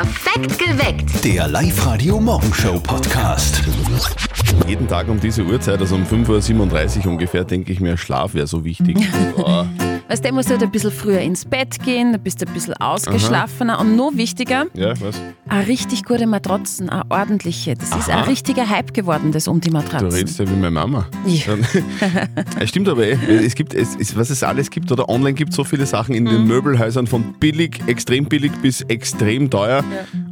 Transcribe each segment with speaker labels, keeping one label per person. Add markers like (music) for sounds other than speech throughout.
Speaker 1: Perfekt geweckt.
Speaker 2: Der Live-Radio-Morgenshow-Podcast.
Speaker 3: Jeden Tag um diese Uhrzeit, also um 5.37 Uhr ungefähr, denke ich mir, Schlaf wäre so wichtig. Boah. (laughs)
Speaker 4: Weißt du, du musst halt ein bisschen früher ins Bett gehen, dann bist du ein bisschen ausgeschlafener und noch wichtiger,
Speaker 3: Ja, was?
Speaker 4: eine richtig gute Matratzen, eine ordentliche. Das ist
Speaker 3: Aha.
Speaker 4: ein richtiger Hype geworden, das um die
Speaker 3: Du
Speaker 4: Matratzen.
Speaker 3: redest ja wie meine Mama.
Speaker 4: Ja.
Speaker 3: Es stimmt aber eh. Es gibt, es, es, was es alles gibt, oder online gibt so viele Sachen in
Speaker 4: Mhm.
Speaker 3: den Möbelhäusern von billig, extrem billig bis extrem teuer.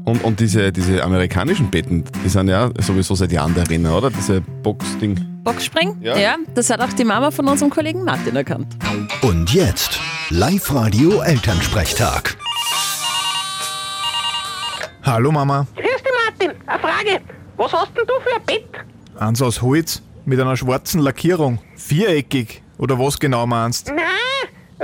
Speaker 3: Und, und diese, diese amerikanischen Betten, die sind ja sowieso seit Jahren der Renner, oder? Diese Boxding.
Speaker 4: Boxspring?
Speaker 3: Ja.
Speaker 4: das hat auch die Mama von unserem Kollegen Martin erkannt.
Speaker 2: Und jetzt Live-Radio-Elternsprechtag.
Speaker 5: Hallo Mama,
Speaker 6: Grüß dich, Martin. Eine Frage. Was hast denn du für ein Bett?
Speaker 5: eins aus Holz mit einer schwarzen Lackierung. Viereckig. Oder was genau meinst?
Speaker 6: Nein,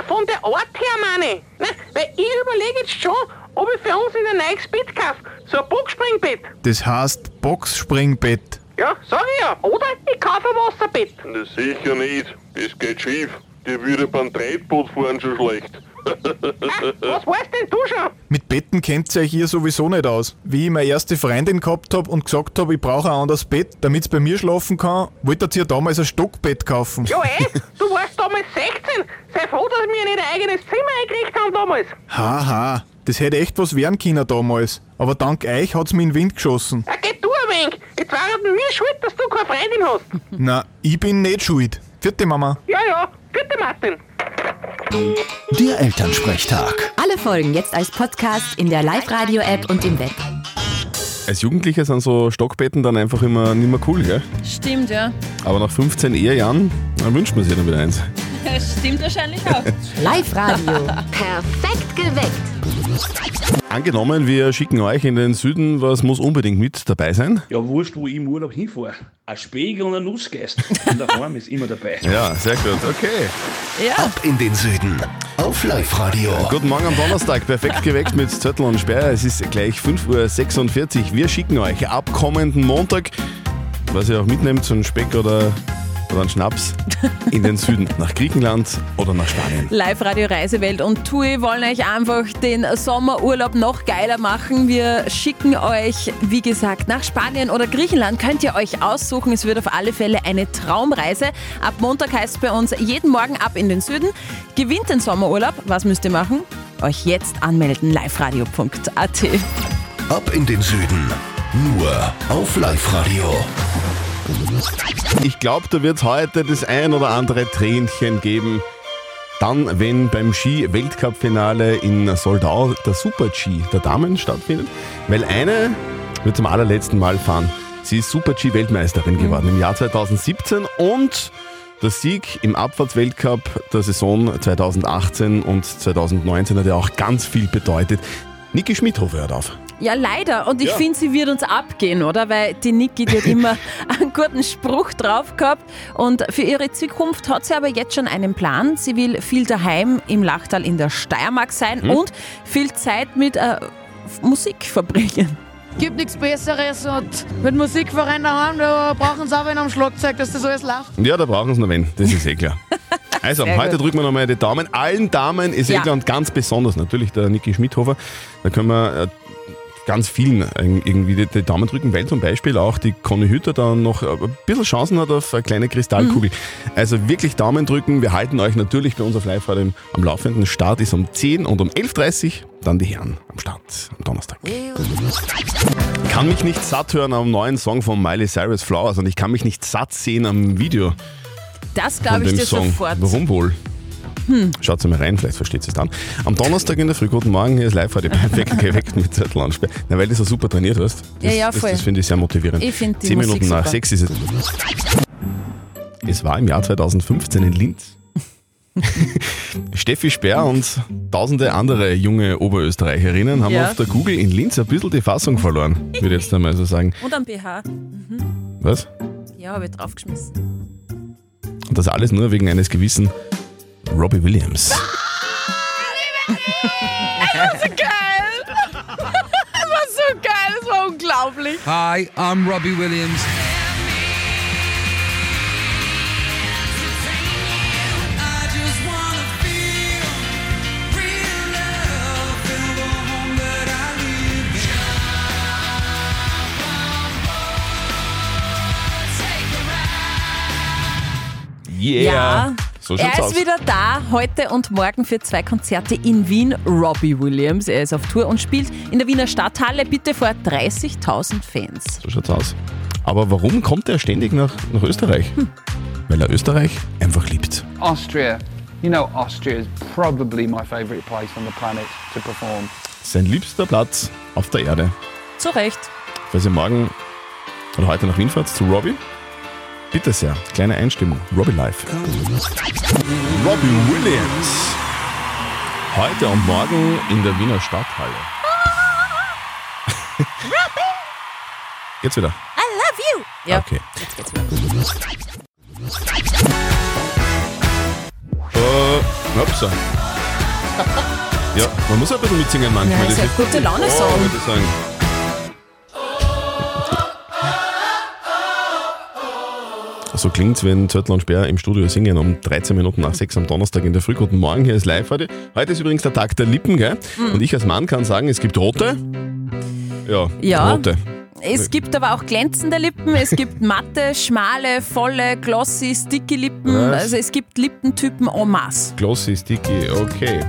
Speaker 6: von der Art her meine ich. Nein, weil ich überlege jetzt schon, ob ich für uns in ein neues Bett kaufe. So ein Boxspringbett.
Speaker 5: Das heißt Boxspringbett.
Speaker 6: Ja, sag ich ja. Oder ich kaufe ein Wasserbett.
Speaker 7: Na sicher nicht. Das geht schief. Die würde beim Treibboot fahren schon schlecht.
Speaker 6: Ah, was weißt denn du schon?
Speaker 5: Mit Betten kennt ihr euch hier sowieso nicht aus. Wie ich meine erste Freundin gehabt hab und gesagt hab, ich brauche ein anderes Bett, damit's bei mir schlafen kann, wolltet ihr damals ein Stockbett kaufen.
Speaker 6: Ja, eh, (laughs) du warst damals 16. Sei froh, dass wir nicht ein eigenes Zimmer eingekriegt haben damals.
Speaker 5: Haha, das hätte echt was werden können damals. Aber dank euch hat's mir in den Wind geschossen.
Speaker 6: Ah, geh wenig. Jetzt war es mir schuld, dass du keine Freundin hast. (laughs)
Speaker 5: Na, ich bin nicht schuld. Vierte Mama.
Speaker 6: Ja, ja. Bitte, Martin.
Speaker 2: Der Elternsprechtag.
Speaker 1: Alle Folgen jetzt als Podcast in der Live-Radio-App und im Web.
Speaker 3: Als Jugendliche sind so Stockbetten dann einfach immer nicht mehr cool, gell?
Speaker 4: Stimmt, ja.
Speaker 3: Aber nach 15 Ehejahren dann wünscht man sich dann wieder eins. (laughs)
Speaker 4: Stimmt wahrscheinlich auch.
Speaker 1: Live-Radio. (laughs) Perfekt geweckt.
Speaker 3: Angenommen, wir schicken euch in den Süden, was muss unbedingt mit dabei sein?
Speaker 8: Ja, wurscht, wo ich im Urlaub hinfahre. Ein Spiegel und ein Nussgeist. Und der Arm ist immer dabei.
Speaker 3: Ja, sehr gut. Okay.
Speaker 4: ja.
Speaker 2: Ab in den Süden. Auf Live-Radio.
Speaker 3: Guten Morgen am Donnerstag, perfekt geweckt mit Zettel und Sperr. Es ist gleich 5.46 Uhr. Wir schicken euch ab kommenden Montag, was ihr auch mitnehmt, so einen Speck oder, oder einen Schnaps, in den Süden, nach Griechenland oder nach Spanien.
Speaker 4: Live-Radio Reisewelt und TUI wollen euch einfach den Sommerurlaub noch geiler machen. Wir schicken euch, wie gesagt, nach Spanien oder Griechenland. Könnt ihr euch aussuchen. Es wird auf alle Fälle eine Traumreise. Ab Montag heißt es bei uns jeden Morgen ab in den Süden. Gewinnt den Sommerurlaub. Was müsst ihr machen? Euch jetzt anmelden. liveradio.at.
Speaker 2: Ab in den Süden. Nur auf Live-Radio.
Speaker 3: Ich glaube, da wird es heute das ein oder andere Tränchen geben. Dann, wenn beim Ski-Weltcup-Finale in Soldau der Super-G der Damen stattfindet. Weil eine wird zum allerletzten Mal fahren. Sie ist Super-G-Weltmeisterin geworden im Jahr 2017 und der Sieg im Abfahrtsweltcup der Saison 2018 und 2019 hat ja auch ganz viel bedeutet. Niki Schmidhofer hört auf.
Speaker 4: Ja, leider. Und ich
Speaker 3: Ja.
Speaker 4: finde, sie wird uns abgehen, oder? Weil die Niki, die hat (laughs) immer einen guten Spruch drauf gehabt. Und für ihre Zukunft hat sie aber jetzt schon einen Plan. Sie will viel daheim im Lachtal in der Steiermark sein
Speaker 3: Hm?
Speaker 4: und viel Zeit mit äh, Musik verbringen.
Speaker 9: gibt nichts Besseres und mit Musikverein daheim, da brauchen sie auch einen am Schlagzeug, dass das alles läuft.
Speaker 3: Ja, da brauchen sie noch wen, das ist eh klar. (laughs) Also,
Speaker 4: Sehr
Speaker 3: heute
Speaker 4: gut.
Speaker 3: drücken wir nochmal die Daumen. Allen Damen ist eh
Speaker 4: Ja.
Speaker 3: klar und ganz besonders natürlich der Niki Schmidhofer. Da können wir äh, ganz vielen äh, irgendwie die, die Daumen drücken, weil zum Beispiel auch die Conny Hütter da noch ein bisschen Chancen hat auf eine kleine Kristallkugel.
Speaker 4: Mhm.
Speaker 3: Also wirklich Daumen drücken. Wir halten euch natürlich bei uns auf live am laufenden. Start ist um 10 und um 11.30 Uhr dann die Herren am Start am Donnerstag. Kann mich nicht satt hören am neuen Song von Miley Cyrus Flowers und ich kann mich nicht satt sehen am Video
Speaker 4: Das glaube ich dir
Speaker 3: Song.
Speaker 4: sofort.
Speaker 3: Warum wohl? Schaut mal rein, vielleicht versteht es dann. Am Donnerstag in der Früh, guten Morgen, hier ist live heute perfekt geweckt (laughs) mit Zettel. Na, weil du so super trainiert hast. Das,
Speaker 4: Ja, ja,
Speaker 3: das,
Speaker 4: voll.
Speaker 3: das finde ich sehr motivierend.
Speaker 4: Ich finde die
Speaker 3: Zehn
Speaker 4: Musik
Speaker 3: Minuten nach
Speaker 4: super.
Speaker 3: sechs ist es. Es war im Jahr 2015 in Linz. (laughs) Steffi Speer und tausende andere junge Oberösterreicherinnen haben
Speaker 4: Ja.
Speaker 3: auf der Google in Linz ein bisschen die Fassung verloren, würde ich jetzt einmal so sagen.
Speaker 4: Und am BH.
Speaker 3: Was?
Speaker 4: Ja, habe ich draufgeschmissen.
Speaker 3: Und das alles nur wegen eines gewissen Robbie Williams.
Speaker 4: Geil! Das war so geil, das war unglaublich.
Speaker 10: Hi, I'm Robbie Williams.
Speaker 3: Yeah. So
Speaker 4: er ist
Speaker 3: aus.
Speaker 4: wieder da, heute und morgen für zwei Konzerte in Wien. Robbie Williams, er ist auf Tour und spielt in der Wiener Stadthalle, bitte vor 30.000 Fans.
Speaker 3: So schaut's aus. Aber warum kommt er ständig nach, nach Österreich? Weil er Österreich einfach liebt.
Speaker 10: Austria. You know, Austria is probably my favourite place on the planet to perform.
Speaker 3: Sein liebster Platz auf der Erde.
Speaker 4: Zu Recht.
Speaker 3: Falls ihr morgen oder heute nach Wien fahrt zu Robbie, bitte sehr, kleine Einstimmung. Robbie Live. Robbie Williams. Heute und morgen in der Wiener Stadthalle. Geht's wieder?
Speaker 4: I love you! Ja,
Speaker 3: Okay.
Speaker 4: jetzt geht's wieder.
Speaker 3: Äh, upsa. Ja, man muss ein bisschen mitsingen manchmal.
Speaker 4: Ja, ist
Speaker 3: Das
Speaker 4: ja gute Laune-Song.
Speaker 3: Oh, würde ich sagen. So klingt's, wenn Zörtl und Sperr im Studio singen um 13 Minuten nach 6 am Donnerstag in der Früh. Guten Morgen, hier ist live heute. Heute ist übrigens der Tag der Lippen, gell? Und ich als Mann kann sagen, es gibt rote. Ja,
Speaker 4: Ja.
Speaker 3: rote.
Speaker 4: Es gibt aber auch glänzende Lippen, es gibt (laughs) matte, schmale, volle, glossy, sticky Lippen.
Speaker 3: Was?
Speaker 4: Also es gibt Lippentypen en masse.
Speaker 3: Glossy, Sticky, okay.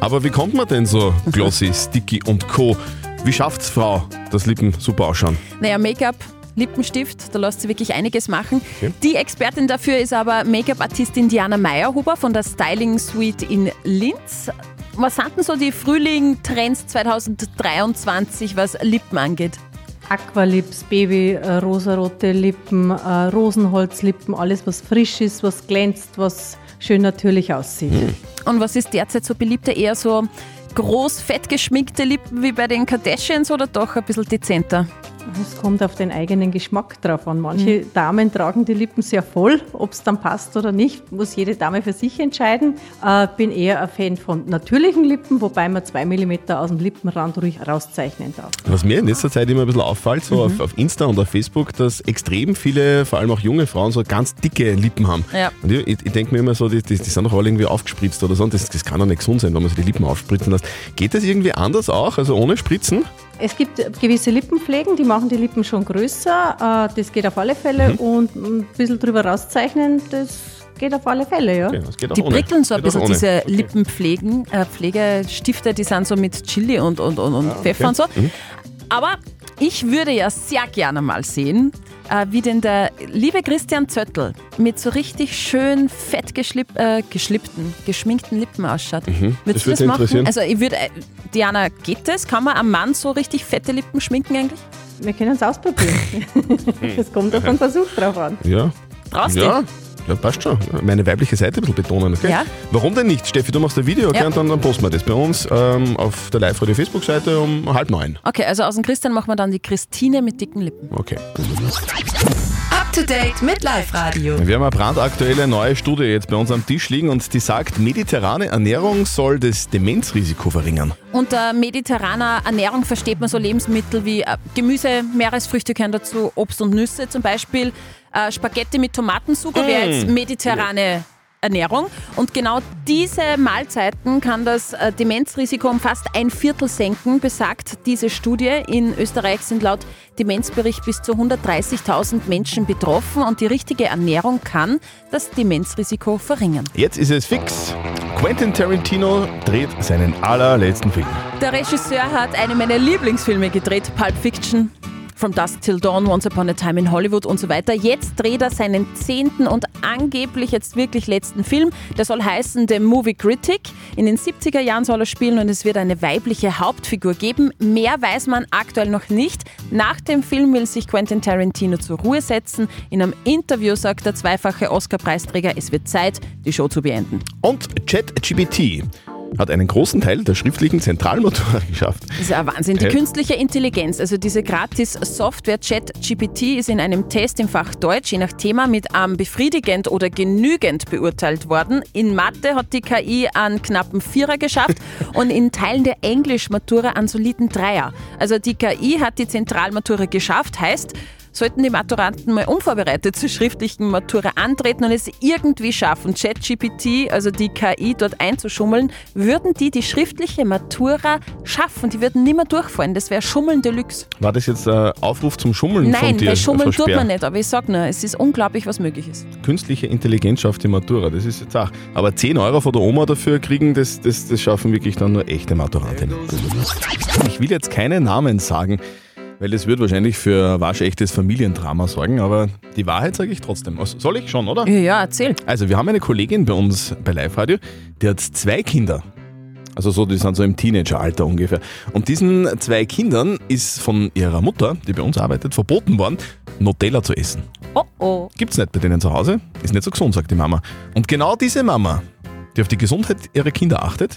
Speaker 3: Aber wie kommt man denn so Glossy, Sticky und Co.? Wie schafft's Frau, dass Lippen super ausschauen?
Speaker 4: Naja, Make-up, Lippenstift, da lässt sie wirklich einiges machen.
Speaker 3: Okay.
Speaker 4: Die Expertin dafür ist aber Make-up-Artistin Diana Meyerhuber von der Styling Suite in Linz. Was sind denn so die Frühling-Trends 2023, was Lippen angeht?
Speaker 11: Aqualips, Baby, äh, rosarote Lippen, äh, Rosenholzlippen, alles was frisch ist, was glänzt, was schön natürlich aussieht.
Speaker 4: Und was ist derzeit so beliebter? Eher so groß, fett geschminkte Lippen wie bei den Kardashians oder doch ein bisschen dezenter?
Speaker 11: Es kommt auf den eigenen Geschmack drauf an. Manche Damen tragen die Lippen sehr voll, ob es dann passt oder nicht, muss jede Dame für sich entscheiden. Äh, bin eher ein Fan von natürlichen Lippen, wobei man zwei Millimeter aus dem Lippenrand ruhig rauszeichnen darf.
Speaker 3: Was mir in letzter Zeit immer ein bisschen auffällt, so auf, auf Insta und auf Facebook, dass extrem viele, vor allem auch junge Frauen, so ganz dicke Lippen haben.
Speaker 4: Ja.
Speaker 3: Und ich, ich, ich denke mir immer so, die, die, die sind doch alle irgendwie aufgespritzt oder so. Und das, das kann doch nicht gesund sein, wenn man sich die Lippen aufspritzen lässt. Geht das irgendwie anders auch, also ohne Spritzen?
Speaker 11: Es gibt gewisse Lippenpflegen, die machen die Lippen schon größer. Äh, das geht auf alle Fälle.
Speaker 3: Mhm.
Speaker 11: Und ein bisschen drüber rauszeichnen, das geht auf alle Fälle, ja.
Speaker 3: Okay, auch
Speaker 4: Die
Speaker 3: ohne.
Speaker 4: prickeln so ein
Speaker 3: Geht
Speaker 4: bisschen, diese Lippenpflegen, äh, Pflegestifte, die sind so mit Chili und, und, und, und Pfeffer und so.
Speaker 3: Mhm.
Speaker 4: Aber ich würde ja sehr gerne mal sehen, äh, wie denn der liebe Christian Zöttl mit so richtig schön fett geschlipp, äh, geschlippten, geschminkten Lippen ausschaut.
Speaker 3: Mhm. Das
Speaker 4: Würdest du das machen? Also ich würde, äh, Diana, geht das? Kann man am Mann so richtig fette Lippen schminken eigentlich?
Speaker 11: Wir können es ausprobieren. (laughs) Es kommt auf einen Versuch drauf an.
Speaker 3: Ja.
Speaker 4: Traust
Speaker 3: ja. Ja, passt schon. Meine weibliche Seite ein bisschen betonen. Okay?
Speaker 4: Ja.
Speaker 3: Warum denn nicht? Steffi, du machst ein Video, okay?
Speaker 4: Ja.
Speaker 3: Und dann, dann posten wir das bei uns ähm, auf der Live-Radio-Facebook-Seite um halb neun.
Speaker 4: Okay, also aus dem Christian machen wir dann die Christine mit dicken Lippen.
Speaker 3: Okay.
Speaker 1: Up to date mit Live Radio.
Speaker 3: Wir haben eine brandaktuelle neue Studie jetzt bei uns am Tisch liegen und die sagt, mediterrane Ernährung soll das Demenzrisiko verringern.
Speaker 4: Unter mediterraner Ernährung versteht man so Lebensmittel wie äh, Gemüse, Meeresfrüchte gehören dazu, Obst und Nüsse zum Beispiel. Äh, Spaghetti mit Tomatensuppe wäre jetzt mediterrane Ernährung. Und genau diese Mahlzeiten kann das äh, Demenzrisiko um fast ein Viertel senken, besagt diese Studie. In Österreich sind laut Demenzbericht bis zu 130.000 Menschen betroffen und die richtige Ernährung kann das Demenzrisiko verringern.
Speaker 3: Jetzt ist es fix. Quentin Tarantino dreht seinen allerletzten Film.
Speaker 4: Der Regisseur hat eine meiner Lieblingsfilme gedreht, Pulp Fiction. From Dusk Till Dawn, Once Upon a Time in Hollywood und so weiter. Jetzt dreht er seinen zehnten und angeblich jetzt wirklich letzten Film. Der soll heißen The Movie Critic. In den 70er Jahren soll er spielen und es wird eine weibliche Hauptfigur geben. Mehr weiß man aktuell noch nicht. Nach dem Film will sich Quentin Tarantino zur Ruhe setzen. In einem Interview sagt der zweifache Oscar-Preisträger, es wird Zeit, die Show zu beenden.
Speaker 3: Und ChatGPT hat einen großen Teil der schriftlichen Zentralmatura (laughs) geschafft.
Speaker 4: Das ist ja Wahnsinn. Die
Speaker 3: Hä?
Speaker 4: künstliche Intelligenz, also diese Gratis-Software ChatGPT ist in einem Test im Fach Deutsch je nach Thema mit ähm, befriedigend oder genügend beurteilt worden. In Mathe hat die KI einen knappen Vierer geschafft (laughs) und in Teilen der Englisch-Matura einen soliden Dreier. Also die KI hat die Zentralmatura geschafft, heißt, sollten die Maturanten mal unvorbereitet zur schriftlichen Matura antreten und es irgendwie schaffen, ChatGPT, also die KI, dort einzuschummeln, würden die die schriftliche Matura schaffen. Die würden nicht mehr durchfallen. Das wäre Schummeln Deluxe.
Speaker 3: War das jetzt ein Aufruf zum Schummeln von
Speaker 4: Nein,
Speaker 3: dir?
Speaker 4: weil Schummeln
Speaker 3: Frau
Speaker 4: tut man nicht, aber ich sag nur, es ist unglaublich, was möglich ist.
Speaker 3: Künstliche Intelligenz schafft die Matura, das ist jetzt auch. Aber 10 Euro von der Oma dafür kriegen, das, das, das schaffen wirklich dann nur echte Maturantinnen. Ich will jetzt keine Namen sagen, weil das wird wahrscheinlich für waschechtes Familiendrama sorgen, aber die Wahrheit sage ich trotzdem. Also, Soll ich schon, oder?
Speaker 4: Ja, erzähl.
Speaker 3: Also, wir haben eine Kollegin bei uns bei Live Radio, die hat zwei Kinder. Also so, die sind so im Teenageralter ungefähr. Und diesen zwei Kindern ist von ihrer Mutter, die bei uns arbeitet, verboten worden, Nutella zu essen.
Speaker 4: Oh oh.
Speaker 3: Gibt's nicht bei denen zu Hause. Ist nicht so gesund, sagt die Mama. Und genau diese Mama, die auf die Gesundheit ihrer Kinder achtet,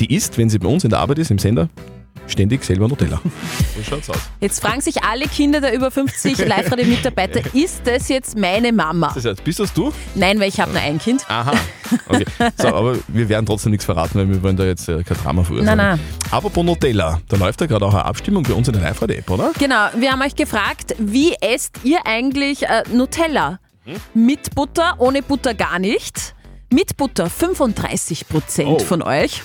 Speaker 3: die isst, wenn sie bei uns in der Arbeit ist, im Sender, ständig selber Nutella. So schaut's aus.
Speaker 4: Jetzt fragen sich alle Kinder der über 50 (laughs) Live-Radio-Mitarbeiter, ist das jetzt meine Mama?
Speaker 3: Das heißt, bist das du?
Speaker 4: Nein, weil ich habe nur ein Kind.
Speaker 3: Aha. Okay. So, aber wir werden trotzdem nichts verraten, weil wir wollen da jetzt äh, kein Drama verursachen.
Speaker 4: Nein, nein.
Speaker 3: Apropos Nutella, da läuft ja gerade auch eine Abstimmung bei uns in der Live-Radio-App, oder?
Speaker 4: Genau, wir haben euch gefragt, wie esst ihr eigentlich äh, Nutella? Mit Butter, ohne Butter gar nicht. Mit Butter 35%
Speaker 3: Oh.
Speaker 4: von euch.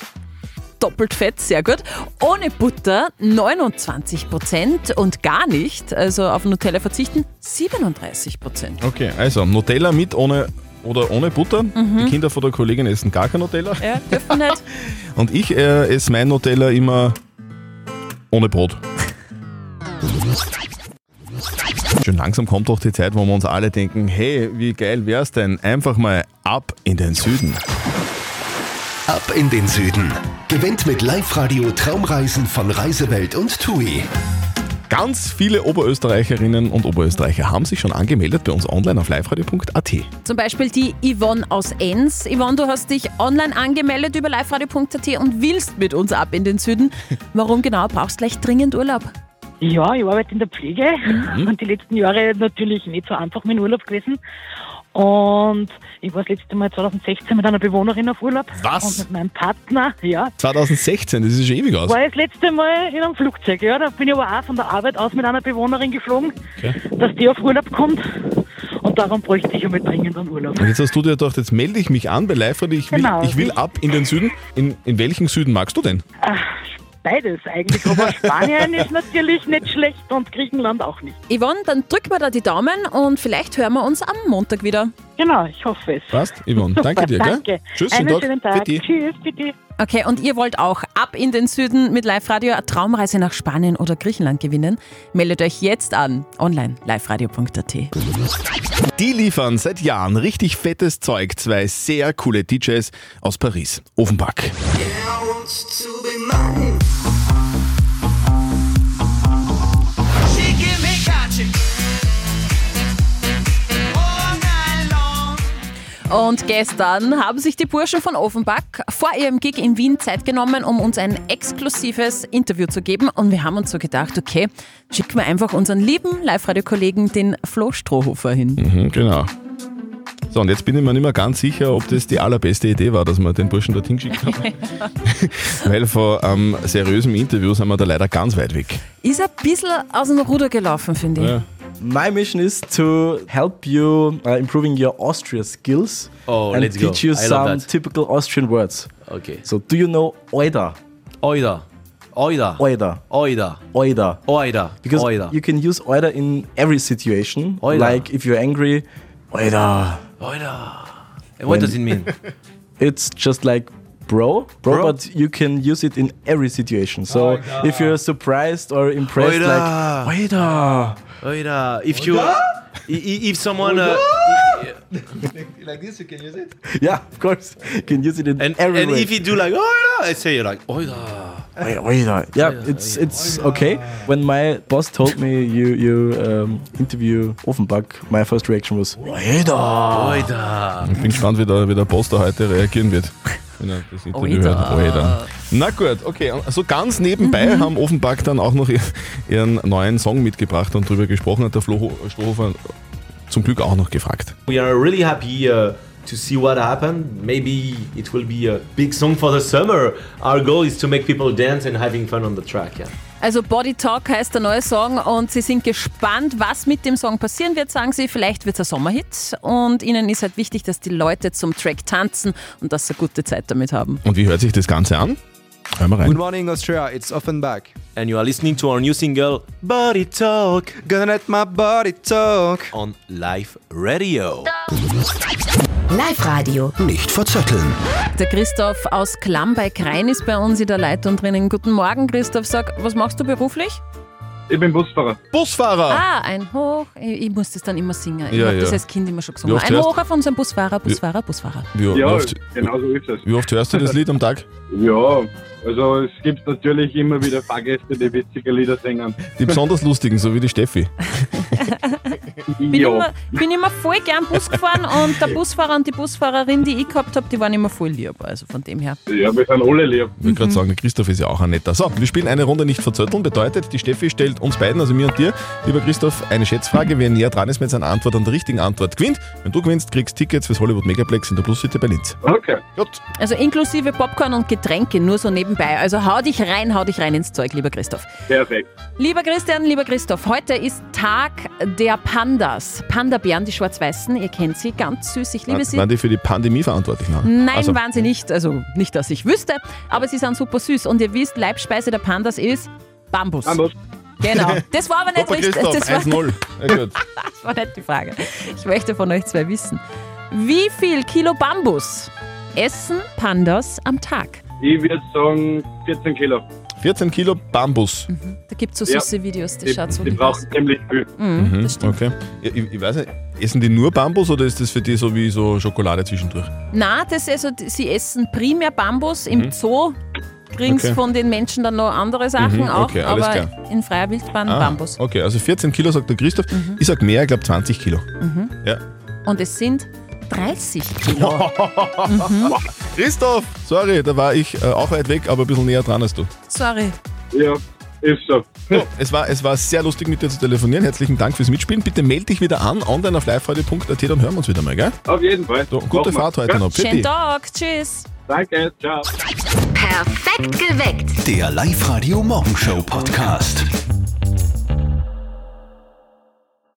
Speaker 4: Doppelt fett, sehr gut. Ohne Butter 29% und gar nicht, also auf Nutella verzichten 37%.
Speaker 3: Okay, also Nutella mit ohne oder ohne Butter.
Speaker 4: Mhm.
Speaker 3: Die Kinder von der Kollegin essen gar kein Nutella.
Speaker 4: Ja, dürfen nicht. (laughs)
Speaker 3: Und ich äh, esse mein Nutella immer ohne Brot. Schon langsam kommt doch die Zeit, wo wir uns alle denken, hey, wie geil wär's denn? Einfach mal ab in den Süden.
Speaker 2: Ab in den Süden. Gewinnt mit Live-Radio Traumreisen von Reisewelt und TUI.
Speaker 3: Ganz viele Oberösterreicherinnen und Oberösterreicher haben sich schon angemeldet bei uns online auf liveradio.at.
Speaker 4: Zum Beispiel die Yvonne aus Enns. Yvonne, du hast dich online angemeldet über liveradio.at und willst mit uns ab in den Süden. Warum genau brauchst du gleich dringend Urlaub?
Speaker 12: Ja, ich arbeite in der Pflege
Speaker 4: Mhm.
Speaker 12: und die letzten Jahre natürlich nicht so einfach mit Urlaub gewesen. Und ich war das letzte Mal 2016 mit einer Bewohnerin auf Urlaub.
Speaker 3: Was?
Speaker 12: Und mit meinem Partner, ja.
Speaker 3: 2016, das ist schon ewig aus.
Speaker 12: War das letzte Mal in einem Flugzeug, ja. Da bin ich aber auch von der Arbeit aus mit einer Bewohnerin geflogen,
Speaker 3: Okay.
Speaker 12: dass die auf Urlaub kommt. Und darum bräuchte ich einmal dringend einen Urlaub.
Speaker 3: Und jetzt hast du dir gedacht, jetzt melde ich mich an bei live ich will,
Speaker 12: Genau.
Speaker 3: ich will ab in den Süden. In, in welchen Süden magst du denn?
Speaker 12: Ach, beides eigentlich. Aber (laughs) Spanien ist natürlich nicht schlecht und Griechenland auch nicht.
Speaker 4: Yvonne, dann drücken wir da die Daumen und vielleicht hören wir uns am Montag wieder.
Speaker 12: Genau, ich hoffe es.
Speaker 3: Passt, (laughs) Yvonne.
Speaker 12: Super,
Speaker 3: Danke dir,
Speaker 12: danke.
Speaker 3: gell? Tschüss,
Speaker 12: Einen
Speaker 3: schönen
Speaker 12: schönen
Speaker 3: Tag.
Speaker 12: Tag.
Speaker 3: Bitte.
Speaker 12: Tschüss, bitte.
Speaker 4: Okay, und ihr wollt auch ab in den Süden mit Live-Radio eine Traumreise nach Spanien oder Griechenland gewinnen? Meldet euch jetzt an, online, liveradio.at.
Speaker 3: Die liefern seit Jahren richtig fettes Zeug. Zwei sehr coole DJs aus Paris. Offenbach.
Speaker 4: Und gestern haben sich die Burschen von Offenbach vor ihrem Gig in Wien Zeit genommen, um uns ein exklusives Interview zu geben. Und wir haben uns so gedacht, okay, schicken wir einfach unseren lieben Live-Radio-Kollegen, den Flo Strohhofer hin.
Speaker 3: Mhm, genau. So, und jetzt bin ich mir nicht mehr ganz sicher, ob das die allerbeste Idee war, dass wir den Burschen dorthin geschickt haben. (laughs) Weil von einem seriösen Interview sind wir da leider ganz weit weg.
Speaker 4: Ist ein bisschen aus dem Ruder gelaufen, finde ich.
Speaker 3: Ja.
Speaker 13: My mission is to help you uh, improving your Austria skills
Speaker 14: Oh,
Speaker 13: and
Speaker 14: let's go.
Speaker 13: teach you
Speaker 14: I
Speaker 13: some typical Austrian words.
Speaker 14: Okay.
Speaker 13: So, do you know Oida?
Speaker 14: Oida. Oida.
Speaker 13: Oida.
Speaker 14: Oida.
Speaker 13: Oida.
Speaker 14: Oida.
Speaker 13: Because
Speaker 14: Oida.
Speaker 13: you can use Oida in every situation.
Speaker 14: Oida.
Speaker 13: Like if you're angry, Oida.
Speaker 14: Oida. And what does it mean? (laughs)
Speaker 13: It's just like bro, bro,
Speaker 14: Bro?
Speaker 13: but you can use it in every situation. So
Speaker 14: Oida.
Speaker 13: if you're surprised or impressed,
Speaker 14: Oida.
Speaker 13: like Oida.
Speaker 14: Oida. If you, if someone, uh, (laughs)
Speaker 3: like this, you can use it?
Speaker 13: Yeah, of course. You can use it in
Speaker 14: and
Speaker 13: every
Speaker 14: and
Speaker 13: way.
Speaker 14: if you do like Oida, I say like Oida.
Speaker 13: Oida, Oida. Yeah, it's it's okay. When my boss told me you you um, interview Offenbach, my first reaction was Oida.
Speaker 14: Oida.
Speaker 3: Ich bin gespannt, wie der, wie der Boss da heute reagieren wird. Wenn er das Interview
Speaker 4: Oida.
Speaker 3: hört. Oida. Na gut, okay. So ganz nebenbei haben Offenbach dann auch noch ihr- ihren neuen Song mitgebracht und drüber gesprochen hat der Flo Ho- Strohhofer zum Glück auch noch gefragt.
Speaker 15: We are really happy uh, to see what happened. Maybe it will be a big song for the summer. Our goal is to make people dance and having fun on the track. Yeah.
Speaker 4: Also Body Talk heißt der neue Song und sie sind gespannt, was mit dem Song passieren wird, sagen sie. Vielleicht wird es ein Sommerhit und ihnen ist halt wichtig, dass die Leute zum Track tanzen und dass sie eine gute Zeit damit haben.
Speaker 3: Und wie hört sich das Ganze an? Hören wir rein.
Speaker 16: Good morning, Australia. It's Offenbach.
Speaker 15: And you are listening to our new single, Body Talk,
Speaker 16: Gonna let my body talk.
Speaker 15: on Live Radio.
Speaker 1: Live-Radio.
Speaker 2: Nicht verzetteln.
Speaker 4: Der Christoph aus Klamm bei Krein ist bei uns in der Leitung drinnen. Guten Morgen, Christoph. Sag, was machst du beruflich?
Speaker 17: Ich bin Busfahrer.
Speaker 3: Busfahrer!
Speaker 4: Ah, ein Hoch. Ich, ich muss das dann immer singen. Ich
Speaker 3: Ja,
Speaker 4: habe das
Speaker 3: ja.
Speaker 4: als Kind immer schon gesungen. Ein Hoch auf unseren Busfahrer, Busfahrer, Busfahrer.
Speaker 3: Wie, wie,
Speaker 17: Ja,
Speaker 3: oft,
Speaker 17: genau so ist es.
Speaker 3: wie oft hörst du das Lied am Tag?
Speaker 17: Ja, also es gibt natürlich immer wieder Fahrgäste, die witzige Lieder singen.
Speaker 3: Die besonders lustigen, so wie die Steffi. (laughs)
Speaker 4: Bin, immer, bin immer voll gern Bus gefahren und der Busfahrer und die Busfahrerin, die ich gehabt habe, die waren immer voll lieb. Also von dem her.
Speaker 17: Ja, wir sind alle lieb.
Speaker 3: Ich wollte gerade sagen, der Christoph ist ja auch ein netter. So, wir spielen eine Runde nicht verzötteln. Bedeutet, die Steffi stellt uns beiden, also mir und dir, lieber Christoph, eine Schätzfrage. Wer näher dran ist mit seiner Antwort an der richtigen Antwort, gewinnt. Wenn du gewinnst, kriegst Tickets fürs Hollywood Megaplex in der Plus-City bei Linz.
Speaker 17: Okay.
Speaker 3: Gut.
Speaker 4: Also inklusive Popcorn und Getränke, nur so nebenbei. Also hau dich rein, hau dich rein ins Zeug, lieber Christoph.
Speaker 17: Perfekt.
Speaker 4: Lieber Christian, lieber Christoph, heute ist Tag der Pandas. Panda-Bären, die schwarz-weißen, ihr kennt sie, ganz süß, ich liebe
Speaker 3: Waren,
Speaker 4: sie.
Speaker 3: waren die für die Pandemie verantwortlich? Nein,
Speaker 4: Nein,
Speaker 3: also,
Speaker 4: waren sie nicht. Also nicht, dass ich wüsste, aber sie sind super süß. Und ihr wisst, Leibspeise der Pandas ist Bambus.
Speaker 17: Bambus.
Speaker 4: Genau. (laughs) Das war aber nicht
Speaker 3: Super
Speaker 4: richtig.
Speaker 3: Christoph,
Speaker 4: Das war,
Speaker 3: 1-0. Ja, (laughs)
Speaker 4: das war nicht die Frage. Ich möchte von euch zwei wissen. Wie viel Kilo Bambus essen Pandas am Tag?
Speaker 17: Ich würde sagen 14 Kilo.
Speaker 3: 14 Kilo Bambus.
Speaker 4: Da gibt es so
Speaker 17: Ja.
Speaker 4: süße Videos, das
Speaker 17: Die,
Speaker 4: schaut so
Speaker 17: die brauchen ziemlich viel.
Speaker 4: Mhm,
Speaker 3: Mhm,
Speaker 4: das stimmt.
Speaker 3: okay. Ja, ich, ich weiß nicht, essen die nur Bambus oder ist das für die so wie so Schokolade zwischendurch?
Speaker 4: Na, das also, sie essen primär Bambus. Im Zoo kriegen sie
Speaker 3: Mhm. Okay.
Speaker 4: von den Menschen dann noch andere Sachen
Speaker 3: Mhm,
Speaker 4: auch,
Speaker 3: okay,
Speaker 4: aber
Speaker 3: klar.
Speaker 4: in freier Wildbahn
Speaker 3: Ah,
Speaker 4: Bambus.
Speaker 3: Okay, also 14 Kilo sagt der Christoph. Ich sag mehr, ich glaube 20 Kilo.
Speaker 4: Mhm.
Speaker 3: Ja.
Speaker 4: Und es sind 30 Kilo. Mhm.
Speaker 3: Christoph, sorry, da war ich äh, auch weit weg, aber ein bisschen näher dran als du.
Speaker 4: Sorry.
Speaker 17: Ja, ist so.
Speaker 3: So, es, war, es war sehr lustig mit dir zu telefonieren. Herzlichen Dank fürs Mitspielen. Bitte melde dich wieder an, online auf liveradio.at, dann hören wir uns wieder mal, gell?
Speaker 17: Auf jeden Fall.
Speaker 3: So, gute
Speaker 17: Machen wir.
Speaker 3: Fahrt heute
Speaker 17: Ja.
Speaker 3: noch.
Speaker 4: Schönen
Speaker 3: Pfitti.
Speaker 4: Tag. Tschüss.
Speaker 17: Danke, ciao.
Speaker 1: Perfekt geweckt.
Speaker 2: Der Live-Radio Morgenshow Podcast.